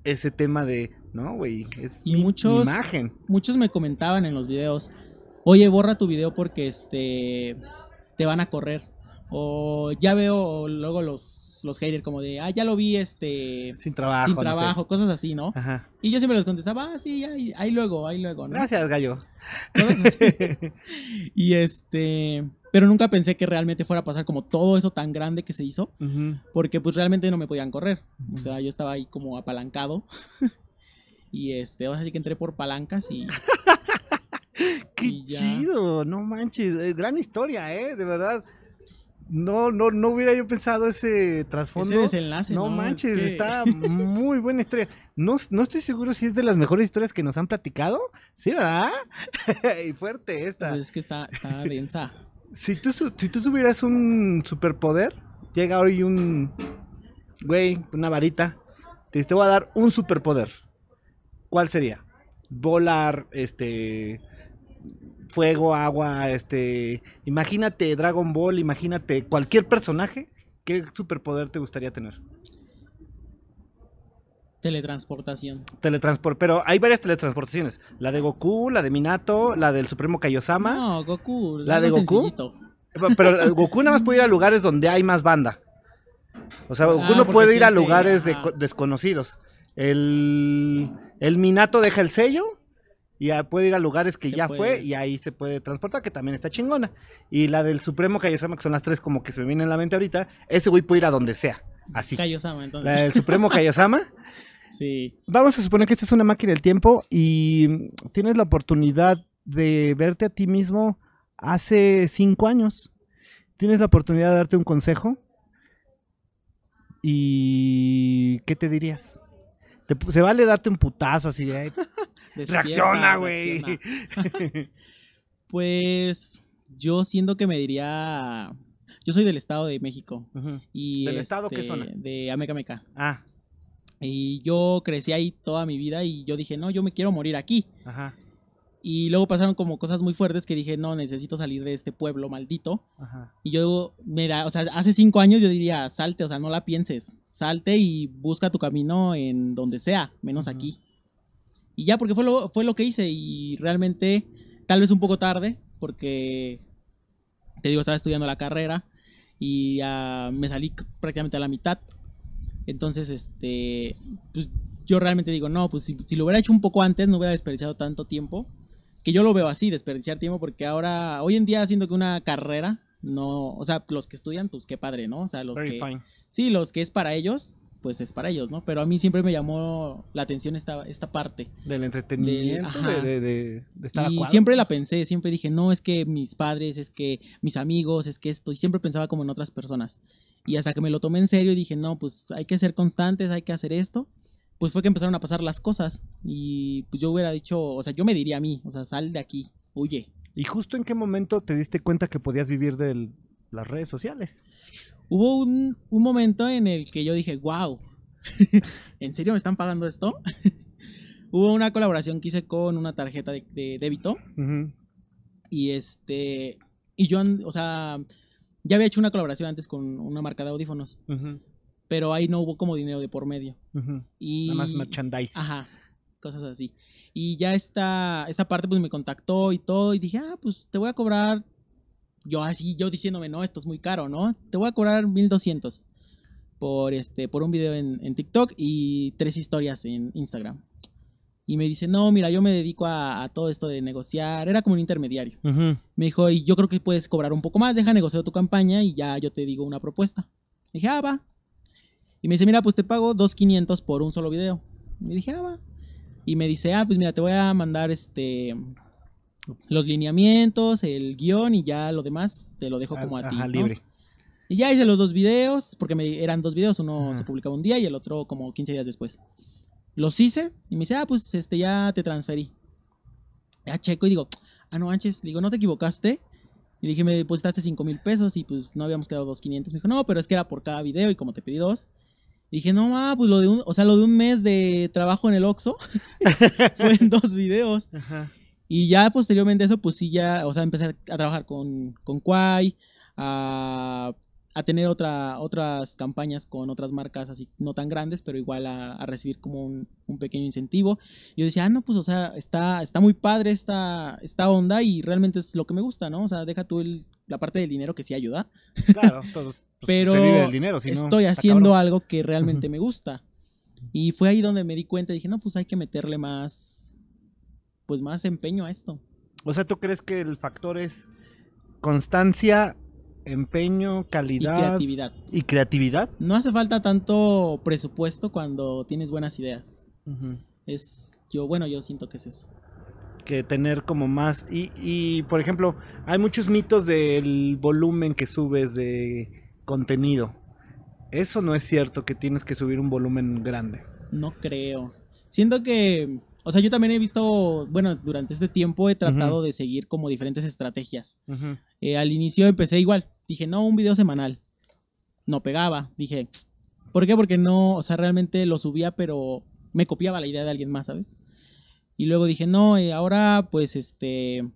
[SPEAKER 1] ese tema de, no, güey, es
[SPEAKER 2] Y
[SPEAKER 1] mi- mi
[SPEAKER 2] muchos-
[SPEAKER 1] imagen?
[SPEAKER 2] Muchos me comentaban en los videos, oye, borra tu video porque este te van a correr. O ya veo luego los, los haters como de, ah, ya lo vi este
[SPEAKER 1] Sin trabajo.
[SPEAKER 2] sin
[SPEAKER 1] no sé.
[SPEAKER 2] trabajo, cosas así, ¿no?
[SPEAKER 1] Ajá.
[SPEAKER 2] Y yo siempre les contestaba, ah, sí, ahí, ahí luego, ahí luego, ¿no?
[SPEAKER 1] Gracias, gallo.
[SPEAKER 2] Cosas así. (laughs) (laughs) Y este, pero nunca pensé que realmente fuera a pasar como todo eso tan grande que se hizo,
[SPEAKER 1] Ujú.
[SPEAKER 2] porque pues realmente no me podían correr. O
[SPEAKER 1] Ujú.
[SPEAKER 2] sea, yo estaba ahí como apalancado. (laughs) Y este, ahora sí que entré por palancas y (laughs)
[SPEAKER 1] Qué chido, no manches, eh, gran historia, eh, de verdad. No, no, no hubiera yo pensado ese trasfondo.
[SPEAKER 2] ese desenlace.
[SPEAKER 1] no,
[SPEAKER 2] Es
[SPEAKER 1] manches,
[SPEAKER 2] que-
[SPEAKER 1] está (laughs) muy buena historia. No, no estoy seguro si es de las mejores historias que nos han platicado. Sí, ¿verdad? y fuerte esta.
[SPEAKER 2] Pues es que está, está densa.
[SPEAKER 1] Si tú, si tú tuvieras un superpoder, llega hoy un güey, una varita, te te voy a dar un superpoder. ¿Cuál sería? Volar, este, fuego, agua, este, imagínate Dragon Ball, imagínate cualquier personaje, ¿qué superpoder te gustaría tener?
[SPEAKER 2] Teletransportación.
[SPEAKER 1] Teletransport, pero hay varias teletransportaciones, la de Goku, la de Minato, la del Supremo Kaiosama.
[SPEAKER 2] No, Goku.
[SPEAKER 1] ¿La de Goku?
[SPEAKER 2] sencillito.
[SPEAKER 1] Pero eh, Goku nada más puede ir a (laughs) lugares donde hay más banda. O sea, Goku
[SPEAKER 2] Ah,
[SPEAKER 1] no puede ir a lugares de- desconocidos. El, el Minato deja el sello y puede ir a lugares que
[SPEAKER 2] Se
[SPEAKER 1] ya
[SPEAKER 2] puede.
[SPEAKER 1] fue y ahí se puede transportar, que también está chingona. Y la del Supremo Kaiosama, que son las tres como que se me vienen en la mente ahorita, ese güey puede ir a donde sea. Así.
[SPEAKER 2] Kaiosama, entonces.
[SPEAKER 1] La del Supremo (laughs) Kaiosama.
[SPEAKER 2] Sí.
[SPEAKER 1] Vamos a suponer que esta es una máquina del tiempo y tienes la oportunidad de verte a ti mismo hace cinco años. Tienes la oportunidad de darte un consejo. ¿Y qué te dirías? Te se vale darte un putazo así de... "Ay, (laughs)
[SPEAKER 2] Despierta,
[SPEAKER 1] ¡Reacciona, güey! (laughs)
[SPEAKER 2] Pues yo siento que me diría. Yo soy del Estado de México. Y
[SPEAKER 1] ¿Del estado qué
[SPEAKER 2] este,
[SPEAKER 1] zona?
[SPEAKER 2] De Amecameca.
[SPEAKER 1] Ah,
[SPEAKER 2] Y yo crecí ahí toda mi vida y yo dije, no, yo me quiero morir aquí.
[SPEAKER 1] ajá,
[SPEAKER 2] Y luego pasaron como cosas muy fuertes que dije, no, necesito salir de este pueblo maldito.
[SPEAKER 1] ajá.
[SPEAKER 2] Y yo me da, o sea, hace cinco años yo diría, salte, o sea, no la pienses, salte y busca tu camino en donde sea, menos aquí. Y ya, porque fue lo, fue lo que hice y realmente, tal vez un poco tarde, porque, te digo, estaba estudiando la carrera y ah, me salí prácticamente a la mitad. Entonces, este, pues yo realmente digo, no, pues si, si lo hubiera hecho un poco antes, no hubiera desperdiciado tanto tiempo. Que yo lo veo así, desperdiciar tiempo, porque ahora, hoy en día, haciendo que una carrera, no, o sea, los que estudian, pues qué padre, ¿no? O sea, los
[SPEAKER 1] Very
[SPEAKER 2] que,
[SPEAKER 1] fine.
[SPEAKER 2] sí, los que es para ellos, pues es para ellos, ¿no? Pero a mí siempre me llamó la atención esta, esta parte.
[SPEAKER 1] Del entretenimiento,
[SPEAKER 2] ajá.
[SPEAKER 1] de, de, de- de estar a
[SPEAKER 2] Y
[SPEAKER 1] cuadro.
[SPEAKER 2] siempre la pensé, siempre dije, no, es que mis padres, es que mis amigos, es que esto, y siempre pensaba como en otras personas. Y hasta que me lo tomé en serio y dije, no, pues hay que ser constantes, hay que hacer esto, pues fue que empezaron a pasar las cosas. Y pues yo hubiera dicho, o sea, yo me diría a mí, o sea, sal de aquí, huye.
[SPEAKER 1] ¿Y justo en qué momento te diste cuenta que podías vivir de las redes sociales?
[SPEAKER 2] Hubo un, un momento en el que yo dije, wow, (laughs) ¿en serio me están pagando esto? (laughs) Hubo una colaboración que hice con una tarjeta de, de débito y este, y yo, o sea, ya había hecho una colaboración antes con una marca de audífonos, pero ahí no hubo como dinero de por medio. Y,
[SPEAKER 1] Nada más merchandise.
[SPEAKER 2] Ajá, cosas así. Y ya esta, esta parte pues me contactó y todo y dije, ah, pues te voy a cobrar, yo así, yo diciéndome, no, esto es muy caro, ¿no? Te voy a cobrar 1200 por, este, por un video en, en TikTok y tres historias en Instagram. Y me dice, no, mira, yo me dedico a, a todo esto de negociar, era como un intermediario. Me dijo, y yo creo que puedes cobrar un poco más, deja negociar tu campaña y ya yo te digo una propuesta. dije, ah, va. Y me dice, mira, pues te pago 2.500 por un solo video. Y dije, ah, va. Y me dice, ah, pues mira, te voy a mandar este los lineamientos, el guion y ya lo demás te lo dejo como a ti.
[SPEAKER 1] Ajá,
[SPEAKER 2] ¿no?
[SPEAKER 1] libre.
[SPEAKER 2] Y ya hice los dos videos, porque me, eran dos videos, uno
[SPEAKER 1] Ajá.
[SPEAKER 2] se publicaba un día y el otro como 15 días después. Los hice y me dice, ah, pues este ya te transferí. Ya checo y digo, ah, no manches, le digo, ¿no te equivocaste? Y le dije, me depositaste 5 mil pesos y pues no habíamos quedado 2.500. Me dijo, no, pero es que era por cada video y como te pedí dos. Y dije, no, ah, pues lo de un, o sea, lo de un mes de trabajo en el Oxxo (laughs) fue en dos videos.
[SPEAKER 1] Ajá.
[SPEAKER 2] Y ya posteriormente eso, pues sí, ya, o sea, empecé a trabajar con, con Quai, a, a tener otra, otras campañas con otras marcas así, no tan grandes, pero igual a, a recibir como un, un pequeño incentivo. Y yo decía, ah, no, pues, o sea, está, está muy padre esta, esta onda y realmente es lo que me gusta, ¿no? O sea, deja tú el- la parte del dinero que sí ayuda,
[SPEAKER 1] Claro, todos. pues,
[SPEAKER 2] pero (laughs)
[SPEAKER 1] se vive del dinero, si no,
[SPEAKER 2] estoy haciendo
[SPEAKER 1] cabrón.
[SPEAKER 2] algo que realmente me gusta. Y fue ahí donde me di cuenta, dije, no, pues hay que meterle más, pues más empeño a esto.
[SPEAKER 1] O sea, ¿tú crees que el factor es constancia, empeño,
[SPEAKER 2] Y
[SPEAKER 1] calidad
[SPEAKER 2] creatividad.
[SPEAKER 1] y creatividad?
[SPEAKER 2] No hace falta tanto presupuesto cuando tienes buenas ideas. Es yo, bueno, yo siento que es eso.
[SPEAKER 1] que tener como más y, y por ejemplo hay muchos mitos del volumen que subes de contenido eso no es cierto que tienes que subir un volumen grande
[SPEAKER 2] No creo. Siento que, o sea, yo también he visto, bueno, durante este tiempo he tratado de seguir como diferentes estrategias. Eh, al inicio empecé igual. Dije, no, un video semanal. No pegaba. Dije, ¿por qué? Porque no, o sea, realmente lo subía, pero me copiaba la idea de alguien más, ¿sabes? Y luego dije, no, eh, ahora pues este,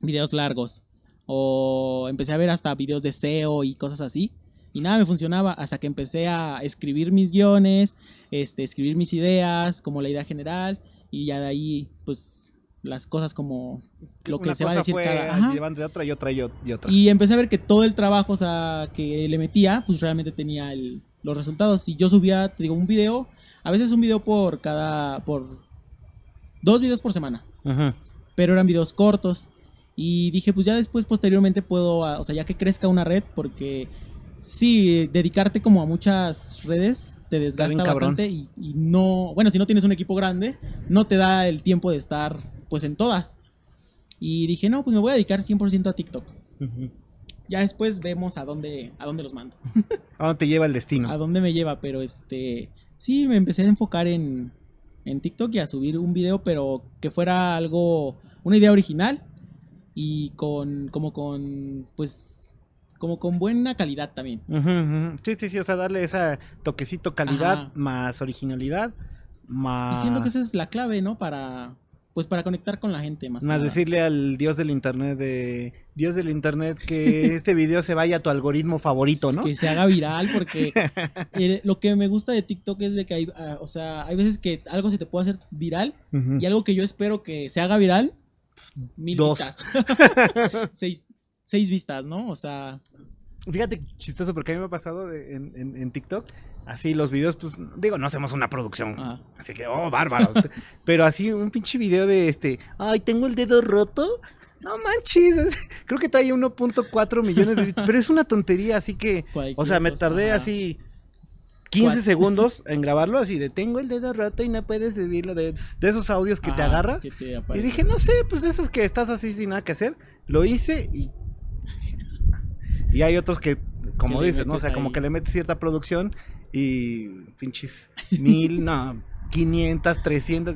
[SPEAKER 2] videos largos. O empecé a ver hasta videos de SEO y cosas así. Y nada me funcionaba hasta que empecé a escribir mis guiones, este, escribir mis ideas, como la idea general. Y ya de ahí, pues, las cosas como lo que
[SPEAKER 1] Una
[SPEAKER 2] se va a decir
[SPEAKER 1] fue
[SPEAKER 2] cada... Ajá.
[SPEAKER 1] llevando de otra y otra y otra
[SPEAKER 2] empecé a ver que todo el trabajo, o sea, que le metía, pues realmente tenía el- los resultados. Si yo subía, te digo, un video, a veces un video por cada, por dos videos por semana,
[SPEAKER 1] Ujú.
[SPEAKER 2] pero eran videos cortos. Y dije, pues ya después, posteriormente puedo, ah, o sea, ya que crezca una red, porque sí, dedicarte como a muchas redes te desgasta bastante y, y no, bueno, si no tienes un equipo grande, no te da el tiempo de estar, pues, en todas. Y dije, no, pues me voy a dedicar 100% a TikTok. Ya después vemos a dónde, a dónde los mando, (laughs)
[SPEAKER 1] ¿A dónde te lleva el destino?
[SPEAKER 2] a dónde me lleva, pero este, sí, me empecé a enfocar en, en TikTok y a subir un video, pero que fuera algo, una idea original y con, como con, pues, como con buena calidad también.
[SPEAKER 1] Sí, sí, sí, o sea, darle esa toquecito calidad
[SPEAKER 2] Ajá.
[SPEAKER 1] más originalidad
[SPEAKER 2] Y
[SPEAKER 1] más...
[SPEAKER 2] siento que esa es la clave, ¿no? Para, pues para conectar con la gente más.
[SPEAKER 1] Más
[SPEAKER 2] nada.
[SPEAKER 1] decirle al dios del internet de dios del internet que (laughs) este video se vaya a tu algoritmo favorito, ¿no?
[SPEAKER 2] Que se haga viral, porque (laughs) eh, lo que me gusta de TikTok es de que hay, ah, o sea, hay veces que algo se te puede hacer viral y algo que yo espero que se haga viral, mil
[SPEAKER 1] Dos.
[SPEAKER 2] vistas. (laughs) seis, seis vistas, ¿no? O sea,
[SPEAKER 1] Fíjate chistoso porque a mí me ha pasado de- en, en- en TikTok, así los videos, pues digo, no hacemos una producción,
[SPEAKER 2] ah,
[SPEAKER 1] así que, oh, bárbaro. (laughs) Pero así un pinche video de este, ay, tengo el dedo roto. No manches, creo que trae 1.4 millones de vistas, pero es una tontería, así que, o sea, me tardé así 15
[SPEAKER 2] Cuat-
[SPEAKER 1] segundos (laughs) en grabarlo, así de tengo el dedo roto y no puedes subirlo, de, de esos audios que te agarras.
[SPEAKER 2] que te
[SPEAKER 1] Y dije, no sé, pues de esos que estás así sin nada que hacer. Lo hice y. (laughs) Y hay otros que, como
[SPEAKER 2] Que
[SPEAKER 1] dices, ¿no? O sea, como que le metes cierta producción y pinches mil, no, 500, 300.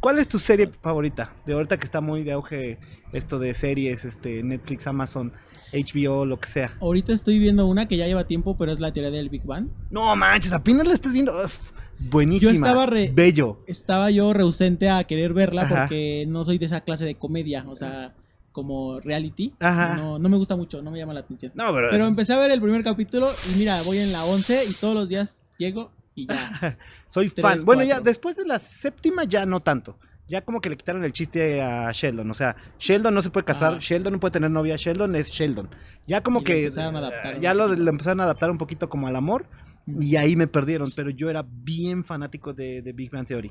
[SPEAKER 1] ¿Cuál es tu serie favorita? De ahorita que está muy de auge esto de series, este Netflix, Amazon, HBO, lo que sea.
[SPEAKER 2] Ahorita estoy viendo una que ya lleva tiempo, pero es la teoría del Big Bang.
[SPEAKER 1] No manches, apenas la estás viendo. Uf, buenísima.
[SPEAKER 2] Yo estaba re-
[SPEAKER 1] Bello.
[SPEAKER 2] Estaba yo rehusente a querer verla
[SPEAKER 1] Ajá.
[SPEAKER 2] porque no soy de esa clase de comedia, o sea, como reality.
[SPEAKER 1] Ajá.
[SPEAKER 2] No, no me gusta mucho, no me llama la atención.
[SPEAKER 1] No, pero.
[SPEAKER 2] Pero
[SPEAKER 1] es-
[SPEAKER 2] empecé a ver el primer capítulo y mira, voy en la 11 y todos los días llego y ya. (laughs)
[SPEAKER 1] Soy
[SPEAKER 2] Tres,
[SPEAKER 1] fan. Bueno, ya después de la séptima ya no tanto. Ya como que le quitaron el chiste a Sheldon. O sea, Sheldon no se puede casar,
[SPEAKER 2] Ajá.
[SPEAKER 1] Sheldon no puede tener novia, Sheldon es Sheldon. Ya como
[SPEAKER 2] Y lo
[SPEAKER 1] que
[SPEAKER 2] empezaron a adaptar
[SPEAKER 1] ya lo empezaron a adaptar un poquito como al amor y ahí me perdieron. Pero yo era bien fanático de, de Big Bang Theory.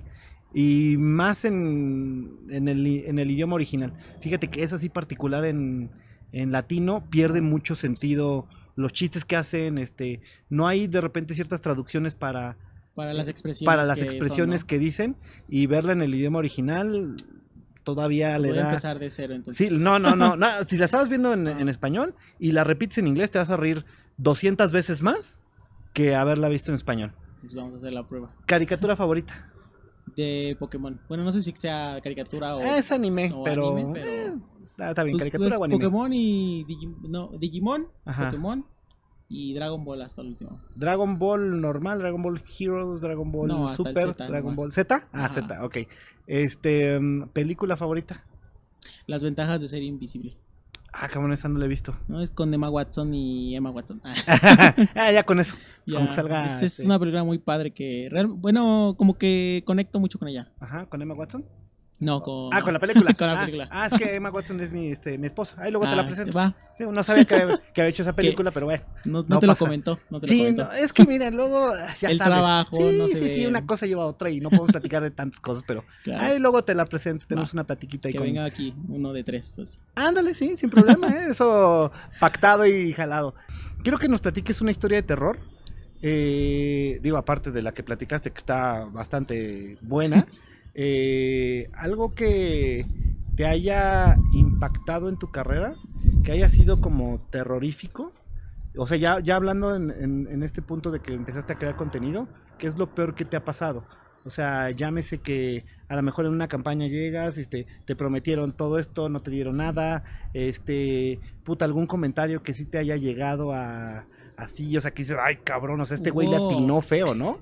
[SPEAKER 1] Y más en, en, el, en el idioma original. Fíjate que es así particular en, en latino, pierde mucho sentido los chistes que hacen, este, no hay de repente ciertas traducciones para,
[SPEAKER 2] Para las expresiones.
[SPEAKER 1] para las
[SPEAKER 2] que son,
[SPEAKER 1] expresiones
[SPEAKER 2] ¿no?
[SPEAKER 1] que dicen y verla en el idioma original todavía le
[SPEAKER 2] Voy a
[SPEAKER 1] da
[SPEAKER 2] empezar de cero entonces.
[SPEAKER 1] sí no no no, (laughs) no, si la estabas viendo en, en español y la repites en inglés te vas a reír 200 veces más que haberla visto en español
[SPEAKER 2] Pues vamos a hacer la prueba.
[SPEAKER 1] caricatura favorita
[SPEAKER 2] De Pokémon. Bueno, no sé si sea caricatura o.
[SPEAKER 1] es anime
[SPEAKER 2] o
[SPEAKER 1] pero,
[SPEAKER 2] anime, pero-
[SPEAKER 1] eh, ah, está bien
[SPEAKER 2] pues,
[SPEAKER 1] caricatura
[SPEAKER 2] pues,
[SPEAKER 1] o anime
[SPEAKER 2] Pokémon y no, Digimon,
[SPEAKER 1] Ajá.
[SPEAKER 2] Pokémon y Dragon Ball hasta el último.
[SPEAKER 1] Dragon Ball normal Dragon Ball Heroes Dragon Ball
[SPEAKER 2] No,
[SPEAKER 1] Super
[SPEAKER 2] Z
[SPEAKER 1] Dragon
[SPEAKER 2] nomás.
[SPEAKER 1] Ball Z ah
[SPEAKER 2] Ajá.
[SPEAKER 1] Z ok este mm, película favorita
[SPEAKER 2] Las ventajas de ser invisible.
[SPEAKER 1] ah cabrón esa no la he visto
[SPEAKER 2] ¿no? Es con Emma Watson y Emma Watson. Ah, (laughs)
[SPEAKER 1] ah ya con eso
[SPEAKER 2] ya.
[SPEAKER 1] Como que salga,
[SPEAKER 2] Es, es
[SPEAKER 1] este-
[SPEAKER 2] una película muy padre que, real- bueno, como que conecto mucho con ella.
[SPEAKER 1] Ajá, con Emma Watson.
[SPEAKER 2] No, con...
[SPEAKER 1] Ah, con la película. (laughs)
[SPEAKER 2] Con la
[SPEAKER 1] Ah,
[SPEAKER 2] película.
[SPEAKER 1] Ah, es que Emma Watson es mi, este, mi esposa. Ahí luego te la
[SPEAKER 2] Ah,
[SPEAKER 1] presento.
[SPEAKER 2] Va,
[SPEAKER 1] Sí, no sabía que, (laughs) que había hecho esa película, pero bueno.
[SPEAKER 2] no, no
[SPEAKER 1] No
[SPEAKER 2] te
[SPEAKER 1] pasa.
[SPEAKER 2] lo comentó. No te lo
[SPEAKER 1] Sí,
[SPEAKER 2] comentó.
[SPEAKER 1] no, es que mira, luego ah, ya
[SPEAKER 2] El
[SPEAKER 1] sabes.
[SPEAKER 2] trabajo,
[SPEAKER 1] sí,
[SPEAKER 2] no
[SPEAKER 1] sí, sí, una cosa lleva a otra y no podemos platicar de tantas cosas, pero
[SPEAKER 2] Claro,
[SPEAKER 1] ahí luego te la presento. Tenemos
[SPEAKER 2] Va.
[SPEAKER 1] una platiquita ahí
[SPEAKER 2] que
[SPEAKER 1] con...
[SPEAKER 2] venga aquí, uno de tres. así.
[SPEAKER 1] Ándale, sí, sin problema, ¿eh? Eso pactado y jalado. Quiero que nos platiques una historia de terror. Eh, digo, aparte de la que platicaste, que está bastante buena. (laughs) eh, algo que te haya impactado en tu carrera, que haya sido como terrorífico. O sea, ya, ya hablando en, en- en este punto de que empezaste a crear contenido, ¿qué es lo peor que te ha pasado? O sea, llámese que a lo mejor en una campaña llegas, este, te prometieron todo esto, no te dieron nada, este, puta, algún comentario que sí te haya llegado a así, o sea, que dices, ay, cabrón, o sea, este güey le
[SPEAKER 2] Hubo-
[SPEAKER 1] atinó feo, ¿no?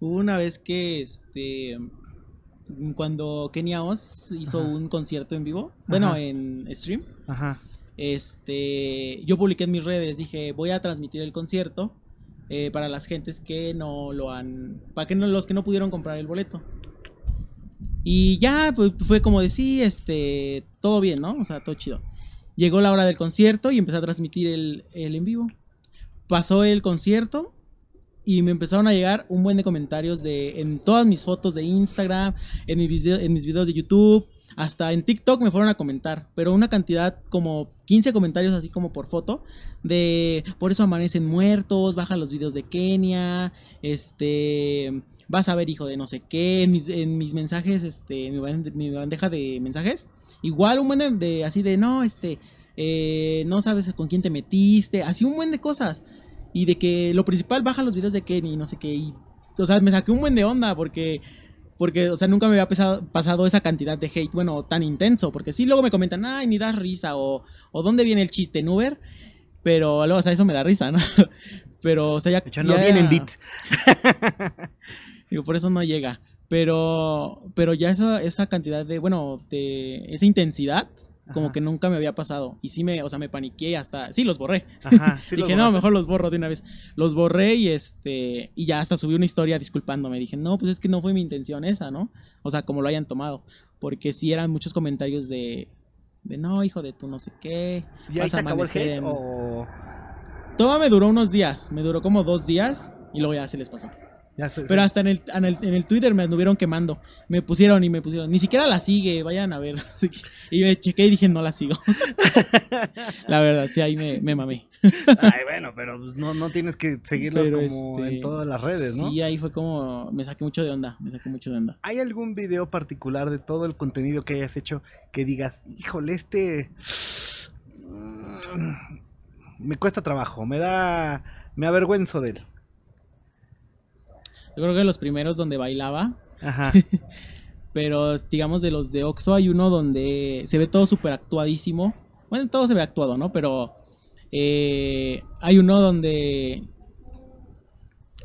[SPEAKER 2] Una vez que, este, cuando Kenia Oz hizo
[SPEAKER 1] Ajá.
[SPEAKER 2] un concierto en vivo, bueno,
[SPEAKER 1] Ajá.
[SPEAKER 2] en stream,
[SPEAKER 1] Ajá.
[SPEAKER 2] este, yo publiqué en mis redes, dije, voy a transmitir el concierto eh, para las gentes que no lo han, para que no, los que no pudieron comprar el boleto. Y ya, pues fue como de sí, este, todo bien, ¿no? O sea, todo chido. Llegó la hora del concierto y empecé a transmitir el, el en vivo. Pasó el concierto y me empezaron a llegar un buen de comentarios de en todas mis fotos de Instagram, en, mi video- en mis videos de YouTube, hasta en TikTok me fueron a comentar, pero una cantidad como 15 comentarios así como por foto de por eso amanecen muertos, baja los videos de Kenia, este vas a ver hijo de no sé qué, en mis, en mis mensajes, este, mi, bande- mi bandeja de mensajes, igual un buen de, de- así de no, este, eh, no sabes con quién te metiste, así un buen de cosas. Y de que lo principal baja los videos de Kenny, no sé qué. Y, o sea, me saqué un buen de onda porque, porque o sea, nunca me había pesado- pasado esa cantidad de hate, bueno, tan intenso. Porque sí, luego me comentan, ay, ni das risa o, o dónde viene el chiste en Uber. Pero luego, o sea, eso me da risa, ¿no? (laughs) Pero, o sea, ya.
[SPEAKER 1] De hecho, no
[SPEAKER 2] ya-
[SPEAKER 1] viene en beat. (laughs)
[SPEAKER 2] Digo, por eso no llega. Pero, pero ya esa, esa cantidad de, bueno, de esa intensidad, como
[SPEAKER 1] Ajá.
[SPEAKER 2] que nunca me había pasado. Y sí me, o sea, me paniqué y hasta, sí, los borré.
[SPEAKER 1] Ajá, sí los
[SPEAKER 2] Dije, no, mejor los borro de una vez. Los borré y este, y ya hasta subí una historia disculpándome. Dije, no, pues es que no fue mi intención esa, ¿no? O sea, como lo hayan tomado. Porque sí eran muchos comentarios de, de no, hijo de tú no sé qué.
[SPEAKER 1] ¿Y ahí se acabó el
[SPEAKER 2] amanecer
[SPEAKER 1] hate
[SPEAKER 2] en-
[SPEAKER 1] o
[SPEAKER 2] Todo me duró unos días, me duró como dos días y luego ya se les pasó.
[SPEAKER 1] Ya
[SPEAKER 2] Pero hasta en el, en el, en el Twitter me anduvieron quemando. Me pusieron y me pusieron, ni siquiera la sigue, vayan a ver. (laughs) Así que- y me chequé y dije, no la sigo. (laughs) la verdad, sí, ahí me, me mamé.
[SPEAKER 1] Ay, bueno, pero pues, no, no tienes que seguirlos
[SPEAKER 2] Pero,
[SPEAKER 1] como
[SPEAKER 2] este,
[SPEAKER 1] en todas las redes, ¿no?
[SPEAKER 2] Sí, ahí fue como, me saqué mucho de onda, me saqué mucho de onda.
[SPEAKER 1] ¿Hay algún video particular de todo el contenido que hayas hecho que digas, híjole, este mm, me cuesta trabajo, me da, me avergüenzo de él?
[SPEAKER 2] Yo creo que los primeros donde bailaba,
[SPEAKER 1] Ajá. (laughs)
[SPEAKER 2] pero digamos de los de Oxo hay uno donde se ve todo súper actuadísimo. Bueno, todo se ve actuado, ¿no? Pero eh, hay uno donde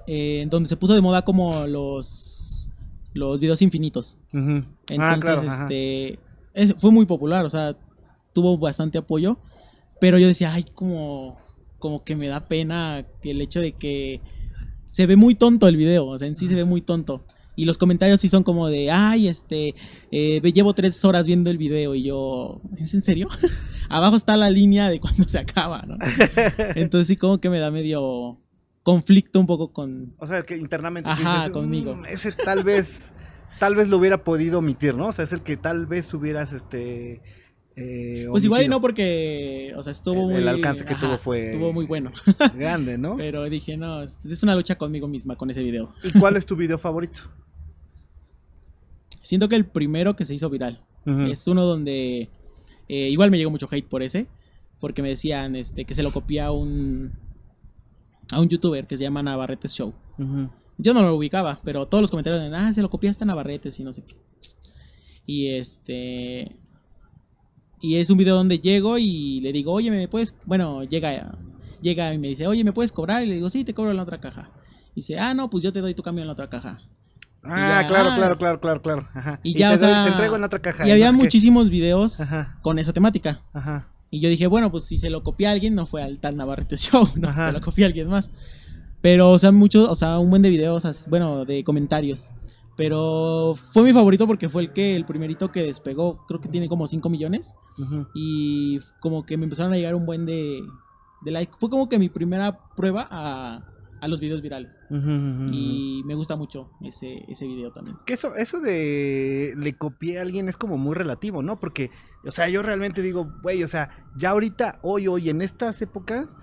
[SPEAKER 2] eh, donde se puso de moda como los los videos infinitos.
[SPEAKER 1] Ujú.
[SPEAKER 2] Entonces,
[SPEAKER 1] ah, claro.
[SPEAKER 2] este es- fue muy popular, o sea, tuvo bastante apoyo, pero yo decía, ay, como como que me da pena que el hecho de que se ve muy tonto el video, o sea, en sí se ve muy tonto. Y los comentarios sí son como de, ay, este, eh, llevo tres horas viendo el video y yo, ¿es en serio? (laughs) Abajo está la línea de cuando se acaba, ¿no? (laughs) Entonces sí como que me da medio conflicto un poco con...
[SPEAKER 1] O sea, que internamente
[SPEAKER 2] Ajá,
[SPEAKER 1] dices,
[SPEAKER 2] conmigo.
[SPEAKER 1] "Mm, ese tal vez, tal vez lo hubiera podido omitir, ¿no? O sea, es el que tal vez hubieras, este... eh,
[SPEAKER 2] Pues igual y no porque, o sea, estuvo
[SPEAKER 1] El-
[SPEAKER 2] muy...
[SPEAKER 1] el alcance que tuvo fue-
[SPEAKER 2] Estuvo muy bueno. (laughs)
[SPEAKER 1] Grande, ¿no?
[SPEAKER 2] Pero dije, no, es una lucha conmigo misma con ese video.
[SPEAKER 1] ¿Y cuál es tu video favorito?
[SPEAKER 2] Siento que el primero que se hizo viral es uno donde eh, igual me llegó mucho hate por ese, porque me decían este, que se lo copia a un, a un youtuber que se llama Navarretes Show. Yo no lo ubicaba, pero todos los comentarios de, ah, se lo copiaste a Navarretes y no sé qué. Y este... Y es un video donde llego y le digo, oye, ¿me puedes...? Bueno, llega, llega y me dice, oye, ¿me puedes cobrar? Y le digo, sí, te cobro en la otra caja. Y dice, ah, no, pues yo te doy tu cambio en la otra caja.
[SPEAKER 1] Ah,
[SPEAKER 2] ya,
[SPEAKER 1] claro,
[SPEAKER 2] ah.
[SPEAKER 1] claro, claro, claro, claro. Ajá.
[SPEAKER 2] Y ya,
[SPEAKER 1] te,
[SPEAKER 2] o sea,
[SPEAKER 1] doy- te entrego en otra caja.
[SPEAKER 2] y había
[SPEAKER 1] no sé qué.
[SPEAKER 2] muchísimos videos
[SPEAKER 1] Ajá.
[SPEAKER 2] con esa temática.
[SPEAKER 1] Ajá.
[SPEAKER 2] Y yo dije, bueno, pues si se lo copia a alguien, no fue al tal Navarrete (laughs) Show, no,
[SPEAKER 1] Ajá.
[SPEAKER 2] se lo copia a alguien más. Pero, o sea, muchos, o sea, un buen de videos, bueno, de comentarios. Pero fue mi favorito porque fue el que, el primerito que despegó, creo que tiene como 5 millones. Y como que me empezaron a llegar un buen de, de like. Fue como que mi primera prueba a, a los videos virales. Y me gusta mucho ese, ese video también.
[SPEAKER 1] Que eso, eso de le copié a alguien es como muy relativo, ¿no? Porque, o sea, yo realmente digo, güey, o sea, ya ahorita, hoy, hoy, en estas épocas,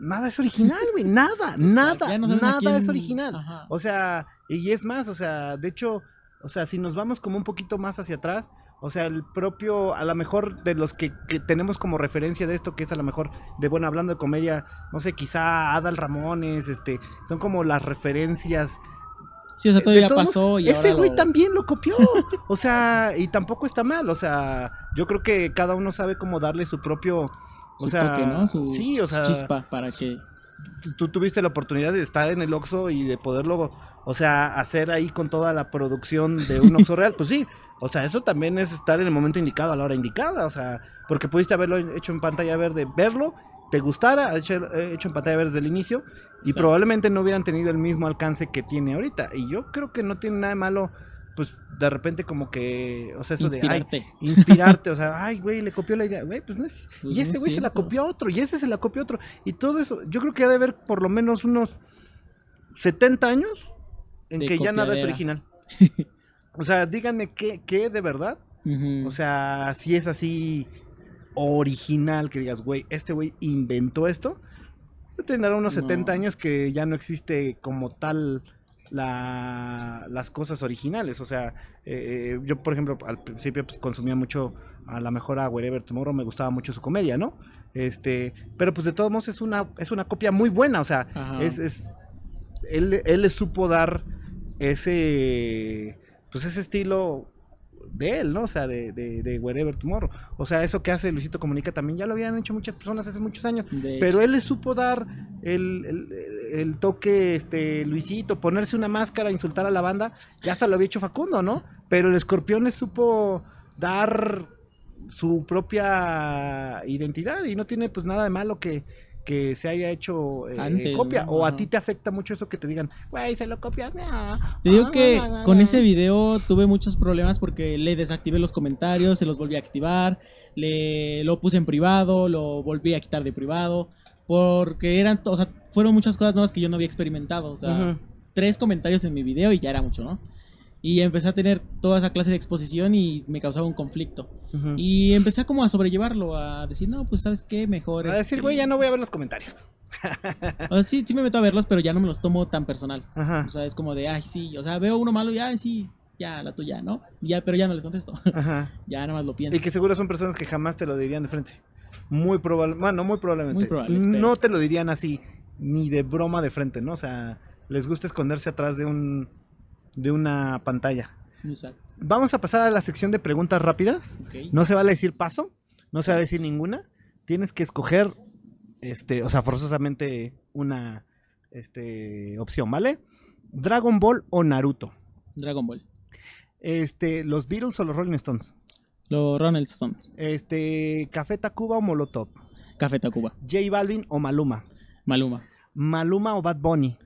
[SPEAKER 1] nada es original, güey, nada, (laughs) nada,
[SPEAKER 2] Ya no
[SPEAKER 1] nada
[SPEAKER 2] quién-
[SPEAKER 1] es original.
[SPEAKER 2] Ajá.
[SPEAKER 1] O sea, y es más, o sea, de hecho, o sea, si nos vamos como un poquito más hacia atrás, o sea, el propio, a lo mejor de los que, que tenemos como referencia de esto, que es a lo mejor de, bueno, hablando de comedia, no sé, quizá Adal Ramones, este, son como las referencias
[SPEAKER 2] Sí, o sea,
[SPEAKER 1] de
[SPEAKER 2] todavía
[SPEAKER 1] todos
[SPEAKER 2] pasó y
[SPEAKER 1] ese güey
[SPEAKER 2] lo-
[SPEAKER 1] también lo copió. (laughs) O sea, y tampoco está mal. O sea, yo creo que cada uno sabe cómo darle su propio. O sea,
[SPEAKER 2] toque, ¿no? Su
[SPEAKER 1] sí, o sea,
[SPEAKER 2] chispa para que...
[SPEAKER 1] tú- tuviste la oportunidad de estar en el Oxxo y de poderlo, o sea, hacer ahí con toda la producción de un Oxxo real. Pues sí, o sea, eso también es estar en el momento indicado, a la hora indicada. O sea, porque pudiste haberlo hecho en pantalla verde, verlo, te gustara, hecho, eh, hecho en pantalla verde desde el inicio, y
[SPEAKER 2] Exacto.
[SPEAKER 1] probablemente no hubieran tenido el mismo alcance que tiene ahorita. Y yo creo que no tiene nada de malo, pues de repente como que, o sea, eso de, ay,
[SPEAKER 2] Inspirarte.
[SPEAKER 1] inspirarte, o sea, (laughs) ay, güey, le copió la idea, güey, pues no es,
[SPEAKER 2] Pues
[SPEAKER 1] y ese
[SPEAKER 2] es
[SPEAKER 1] güey se la copió a otro, y ese se la copió a otro, y todo eso, yo creo que ha de haber por lo menos unos 70 años en
[SPEAKER 2] De
[SPEAKER 1] que ya nada es original. (laughs) o sea, díganme qué, qué de verdad, o sea, si es así original, que digas, güey, este güey inventó esto, tendrá unos
[SPEAKER 2] No.
[SPEAKER 1] 70 años que ya no existe como tal la, las cosas originales. O sea, eh, yo, por ejemplo, al principio pues, consumía mucho, a la mejor a Wherever Tomorrow, me gustaba mucho su comedia, ¿no? Este, pero pues de todos modos es una, es una copia muy buena, o sea,
[SPEAKER 2] Ajá.
[SPEAKER 1] es, es él, él le supo dar ese, pues ese estilo de él, ¿no? O sea, de, de, de Wherever Tomorrow. O sea, eso que hace Luisito Comunica también ya lo habían hecho muchas personas hace muchos años. Pero él le supo dar el, el- el toque, este, Luisito, ponerse una máscara, insultar a la banda, ya hasta lo había hecho Facundo, ¿no? Pero el escorpión le supo dar su propia identidad y no tiene pues nada de malo que, que se haya hecho eh,
[SPEAKER 2] Antes,
[SPEAKER 1] copia.
[SPEAKER 2] ¿no?
[SPEAKER 1] O a ti te afecta mucho eso que te digan, güey, se lo copias. No.
[SPEAKER 2] Te digo
[SPEAKER 1] Ah,
[SPEAKER 2] que con
[SPEAKER 1] na".
[SPEAKER 2] ese video tuve muchos problemas porque le desactivé los comentarios, se los volví a activar, le lo puse en privado, lo volví a quitar de privado, porque eran, o sea, fueron muchas cosas nuevas que yo no había experimentado, o sea, tres comentarios en mi video y ya era mucho, ¿no? Y empecé a tener toda esa clase de exposición y me causaba un conflicto. Y empecé a como a sobrellevarlo, a decir, no, pues sabes qué, mejor.
[SPEAKER 1] a decir,
[SPEAKER 2] este,
[SPEAKER 1] güey, ya no voy a ver los comentarios.
[SPEAKER 2] o sea, sí, sí me meto a verlos, pero ya no me los tomo tan personal.
[SPEAKER 1] Ajá.
[SPEAKER 2] O sea, es como de, ay, sí, o sea, veo uno malo y, ay, sí, ya, la tuya, ¿no? Ya, pero ya no les contesto.
[SPEAKER 1] Ajá. (laughs)
[SPEAKER 2] ya nada más lo pienso.
[SPEAKER 1] Y que seguro son personas que jamás te lo dirían de frente. Muy probable, bueno, muy probablemente.
[SPEAKER 2] Muy probable, espero.
[SPEAKER 1] no te lo dirían así, ni de broma de frente, ¿no? O sea, les gusta esconderse atrás de un de una pantalla.
[SPEAKER 2] Exacto.
[SPEAKER 1] Vamos a pasar a la sección de preguntas rápidas. No se vale decir paso, no se vale decir ninguna. Tienes que escoger, este, o sea, forzosamente una este, opción, ¿vale? Dragon Ball o Naruto.
[SPEAKER 2] Dragon Ball.
[SPEAKER 1] Este, los Beatles o los Rolling Stones.
[SPEAKER 2] Los Ronald Stones.
[SPEAKER 1] Este, Café Tacuba o Molotov.
[SPEAKER 2] Café Tacuba.
[SPEAKER 1] J Balvin o Maluma.
[SPEAKER 2] Maluma.
[SPEAKER 1] Maluma o Bad Bunny.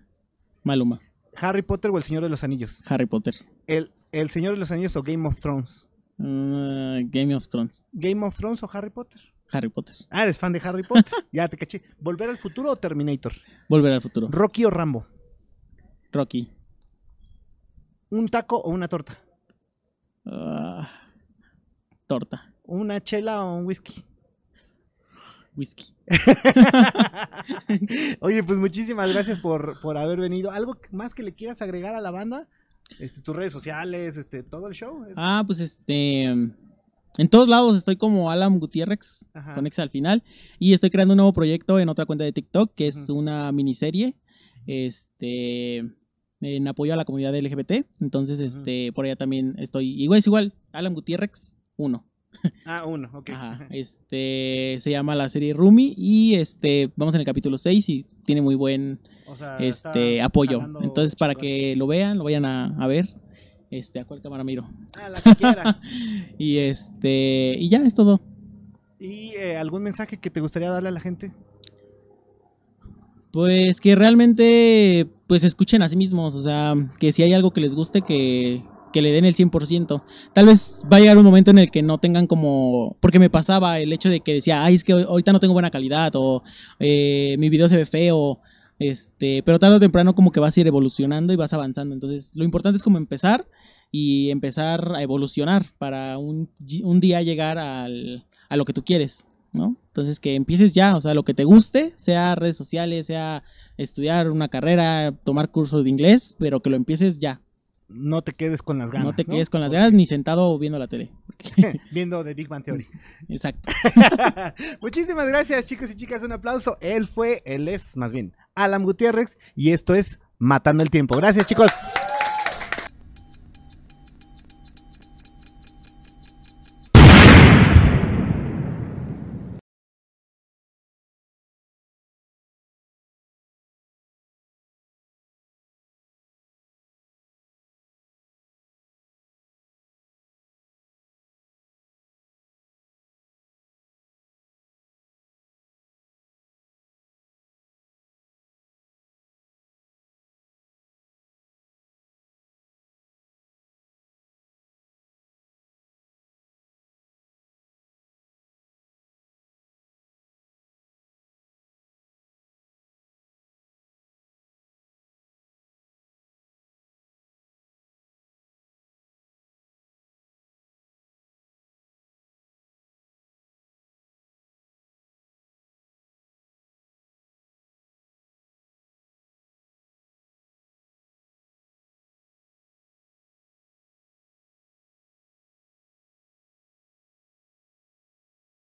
[SPEAKER 2] Maluma.
[SPEAKER 1] Harry Potter o El Señor de los Anillos.
[SPEAKER 2] Harry Potter.
[SPEAKER 1] El, el Señor de los Anillos o Game of Thrones.
[SPEAKER 2] Uh, Game of Thrones.
[SPEAKER 1] Game of Thrones o Harry Potter.
[SPEAKER 2] Harry Potter.
[SPEAKER 1] Ah, eres fan de Harry Potter. (laughs) ya te caché. ¿Volver al futuro o Terminator?
[SPEAKER 2] Volver al futuro.
[SPEAKER 1] Rocky o Rambo.
[SPEAKER 2] Rocky.
[SPEAKER 1] ¿Un taco o una torta?
[SPEAKER 2] Ah, torta.
[SPEAKER 1] ¿Una chela o un whisky?
[SPEAKER 2] Whisky. (laughs)
[SPEAKER 1] Oye, pues muchísimas gracias por, por haber venido. ¿Algo más que le quieras agregar a la banda? Este, tus redes sociales, este, todo el show.
[SPEAKER 2] Ah, pues este. En todos lados estoy como Alan Gutiérrez,
[SPEAKER 1] Ajá.
[SPEAKER 2] con X al final. Y estoy creando un nuevo proyecto en otra cuenta de TikTok, que es una miniserie. Este. En apoyo a la comunidad LGBT. Entonces, este, por allá también estoy. Igual es igual, Alan Gutiérrez 1.
[SPEAKER 1] Ah, uno, ok.
[SPEAKER 2] Ajá. Este. Se llama la serie Rumi. Y este. Vamos en el capítulo 6 y tiene muy buen
[SPEAKER 1] O sea,
[SPEAKER 2] este apoyo. Entonces, para que lo vean, lo vayan a, a ver. Este, ¿a cuál cámara miro?
[SPEAKER 1] Ah, la que quieras. (laughs)
[SPEAKER 2] y este, y ya es todo.
[SPEAKER 1] ¿Y eh, algún mensaje que te gustaría darle a la gente?
[SPEAKER 2] Pues que realmente pues escuchen a sí mismos, o sea, que si hay algo que les guste que que le den el 100%. Tal vez va a llegar un momento en el que no tengan como... Porque me pasaba el hecho de que decía, ay, es que ahorita no tengo buena calidad o eh, mi video se ve feo, este, pero tarde o temprano como que vas a ir evolucionando y vas avanzando. Entonces, lo importante es como empezar y empezar a evolucionar para un, un día llegar al, a lo que tú quieres, ¿no? Entonces, que empieces ya, o sea, lo que te guste, sea redes sociales, sea estudiar una carrera, tomar cursos de inglés, pero que lo empieces ya.
[SPEAKER 1] No te quedes con las ganas.
[SPEAKER 2] no te quedes con las ganas ni sentado viendo la tele. (laughs)
[SPEAKER 1] Viendo The Big Bang Theory. (laughs)
[SPEAKER 2] Exacto. (laughs)
[SPEAKER 1] Muchísimas gracias, chicos y chicas. Un aplauso. Él fue, él es, más bien, Alan Gutiérrez. Y esto es Matando el Tiempo. Gracias, chicos.